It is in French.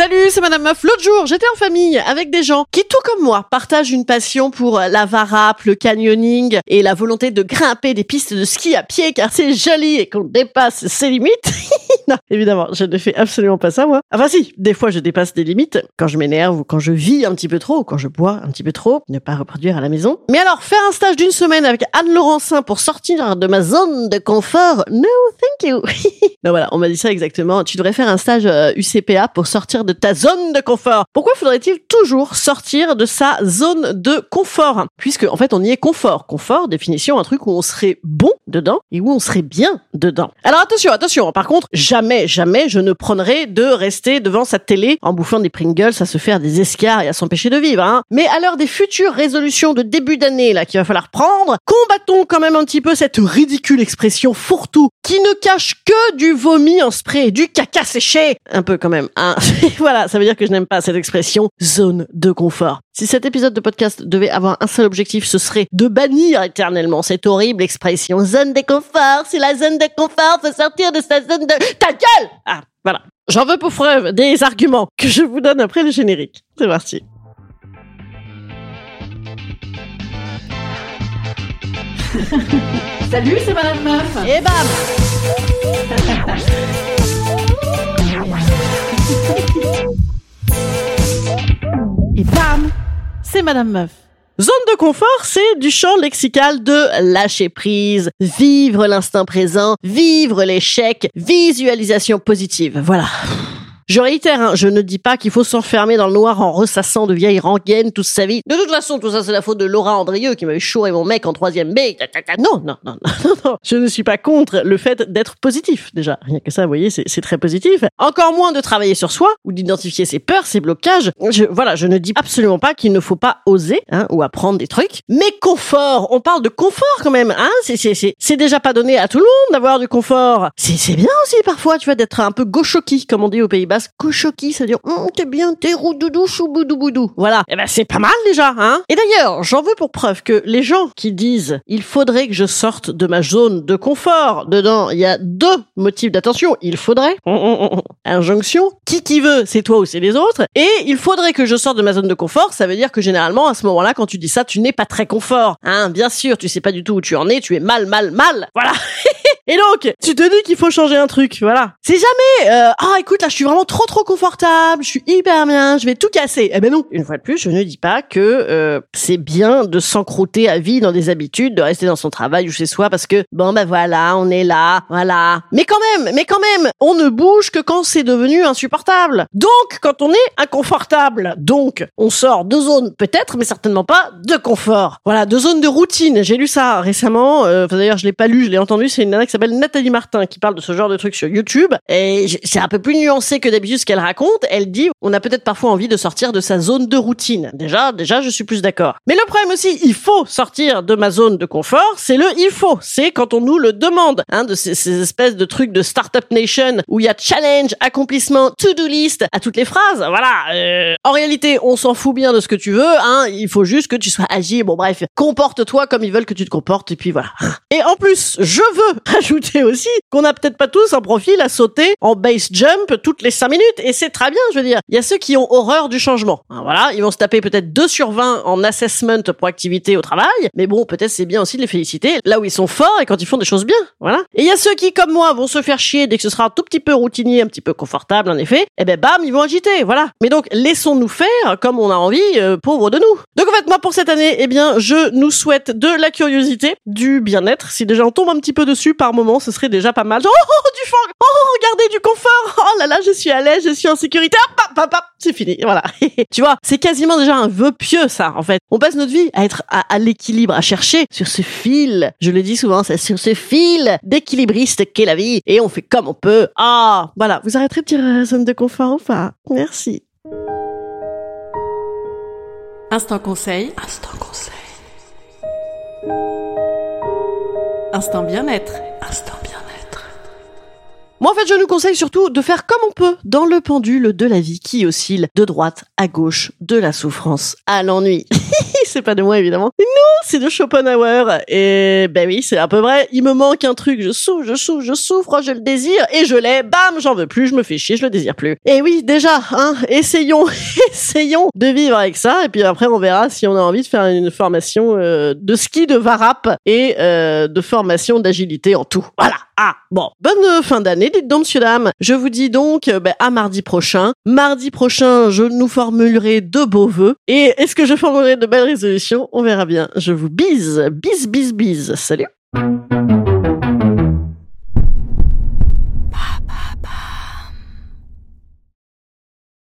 Salut, c'est Madame Meuf. L'autre jour, j'étais en famille avec des gens qui, tout comme moi, partagent une passion pour la varap, le canyoning et la volonté de grimper des pistes de ski à pied car c'est joli et qu'on dépasse ses limites. non, évidemment, je ne fais absolument pas ça, moi. Enfin si, des fois je dépasse des limites quand je m'énerve ou quand je vis un petit peu trop ou quand je bois un petit peu trop, ne pas reproduire à la maison. Mais alors, faire un stage d'une semaine avec Anne Laurencin pour sortir de ma zone de confort, no thank you. non voilà, on m'a dit ça exactement. Tu devrais faire un stage euh, UCPA pour sortir de ta zone de confort. Pourquoi faudrait-il toujours sortir de sa zone de confort? Puisque en fait on y est confort. Confort, définition, un truc où on serait bon dedans et où on serait bien dedans. Alors attention, attention. Par contre, jamais, jamais je ne prendrai de rester devant sa télé en bouffant des Pringles à se faire des escarres et à s'empêcher de vivre. Hein. Mais à l'heure des futures résolutions de début d'année là qu'il va falloir prendre, combattons quand même un petit peu cette ridicule expression fourre-tout qui ne cache que du vomi en spray, du caca séché, un peu quand même. Hein. voilà, ça veut dire que je n'aime pas cette expression zone de confort. Si cet épisode de podcast devait avoir un seul objectif, ce serait de bannir éternellement cette horrible expression zone de confort. C'est la zone de confort, faut sortir de sa zone de... Ta gueule Ah, voilà. J'en veux pour preuve des arguments que je vous donne après le générique. C'est parti. Salut, c'est Madame Meuf. Et bam C'est Madame Meuf. Zone de confort, c'est du champ lexical de lâcher prise, vivre l'instinct présent, vivre l'échec, visualisation positive. Voilà. Je réitère, hein, je ne dis pas qu'il faut s'enfermer dans le noir en ressassant de vieilles rengaines toute sa vie. De toute façon, tout ça, c'est la faute de Laura Andrieux qui m'avait chouré mon mec en troisième B. Non, non, non, non, non. Je ne suis pas contre le fait d'être positif, déjà. Rien que ça, vous voyez, c'est très positif. Encore moins de travailler sur soi ou d'identifier ses peurs, ses blocages. Je, voilà, je ne dis absolument pas qu'il ne faut pas oser hein, ou apprendre des trucs. Mais confort, on parle de confort quand même. Hein c'est, déjà pas donné à tout le monde d'avoir du confort. C'est, bien aussi parfois, tu vois, d'être un peu gauchoki, comme on dit au Pays Basque. Gauchoki, ça veut dire, Hum, t'es bien, t'es roudoudou, boudou. Voilà. Eh ben, c'est pas mal déjà, hein. Et d'ailleurs, j'en veux pour preuve que les gens qui disent, il faudrait que je sorte de ma zone de confort, dedans, il y a deux motifs d'attention. Il faudrait, hum, hum. injonction, qui qui veut, c'est toi ou c'est les autres. Et il faudrait que je sorte de ma zone de confort, ça veut dire que généralement, à ce moment-là, quand tu dis ça, tu n'es pas très confort. Hein, bien sûr, tu sais pas du tout où tu en es, tu es mal, mal, mal. Voilà. Et donc, tu te dis qu'il faut changer un truc, voilà. C'est jamais, euh, ah écoute, là je suis vraiment trop trop confortable, je suis hyper bien, je vais tout casser. Eh ben non, une fois de plus, je ne dis pas que euh, c'est bien de s'encrouter à vie dans des habitudes, de rester dans son travail ou chez soi parce que bon ben voilà, on est là, voilà. Mais quand même, mais quand même, on ne bouge que quand c'est devenu insupportable. Donc, quand on est inconfortable, donc on sort de zones peut-être, mais certainement pas de confort. Voilà, de zones de routine. J'ai lu ça récemment. euh, D'ailleurs, je l'ai pas lu, je l'ai entendu. C'est une nana s'appelle Nathalie Martin qui parle de ce genre de trucs sur YouTube. Et c'est un peu plus nuancé que d'habitude ce qu'elle raconte. Elle dit, on a peut-être parfois envie de sortir de sa zone de routine. Déjà, déjà, je suis plus d'accord. Mais le problème aussi, il faut sortir de ma zone de confort. C'est le il faut. C'est quand on nous le demande. Hein, de ces, ces espèces de trucs de Startup Nation où il y a challenge, accomplissement, to-do list à toutes les phrases. Voilà. euh, en réalité, on s'en fout bien de ce que tu veux. Hein, il faut juste que tu sois agile. Bon bref, comporte-toi comme ils veulent que tu te comportes. Et puis voilà. Et en plus, je veux ajouter aussi qu'on a peut-être pas tous un profil à sauter en base jump toutes les 5 minutes. Et c'est très bien, je veux dire. Il y a ceux qui ont horreur du changement. Hein, Voilà, ils vont se taper peut-être 2 sur 20 en assessment pour activité au travail. Mais bon, peut-être c'est bien aussi de les féliciter là où ils sont forts et quand ils font des choses bien. Voilà. Et il y a ceux qui, comme moi, vont se faire chier dès que ce sera un tout petit peu routinier, un petit peu confortable en effet. Et ben bam, ils vont agiter. Voilà. Mais donc, laissons-nous faire comme on a envie, euh, pauvre de nous. Donc en fait, moi pour cette année, eh bien, je nous souhaite de la curiosité, du bien-être. Si déjà on tombe un petit peu dessus par moment, ce serait déjà pas mal. Genre, oh, oh, du fang, oh, regardez du confort. Oh là là, je suis à l'aise, je suis en sécurité. Hop, hop, hop, hop, c'est fini. Voilà. tu vois, c'est quasiment déjà un vœu pieux ça. En fait, on passe notre vie à être à, à l'équilibre, à chercher sur ce fil. Je le dis souvent, c'est sur ce fil d'équilibriste qu'est la vie, et on fait comme on peut. Ah, voilà. Vous arrêterez de dire euh, zone de confort ou pas? Merci. Instant conseil. Instant conseil. Instant bien-être. Moi, en fait, je nous conseille surtout de faire comme on peut dans le pendule de la vie qui oscille de droite à gauche, de la souffrance à l'ennui. c'est pas de moi, évidemment. Non, c'est de Schopenhauer. Et ben oui, c'est un peu vrai. Il me manque un truc. Je souffre, je souffre, je souffre, je le désire et je l'ai. Bam, j'en veux plus, je me fais chier, je le désire plus. Et oui, déjà, hein, essayons, essayons de vivre avec ça. Et puis après, on verra si on a envie de faire une formation euh, de ski de varap et euh, de formation d'agilité en tout. Voilà. Ah, bon. Bonne euh, fin d'année, dites donc, monsieur, dame. Je vous dis donc ben, à mardi prochain. Mardi prochain, je nous formulerai de beaux vœux. Et est-ce que je formulerai de belles On verra bien. Je vous bise, bise, bise, bise. Salut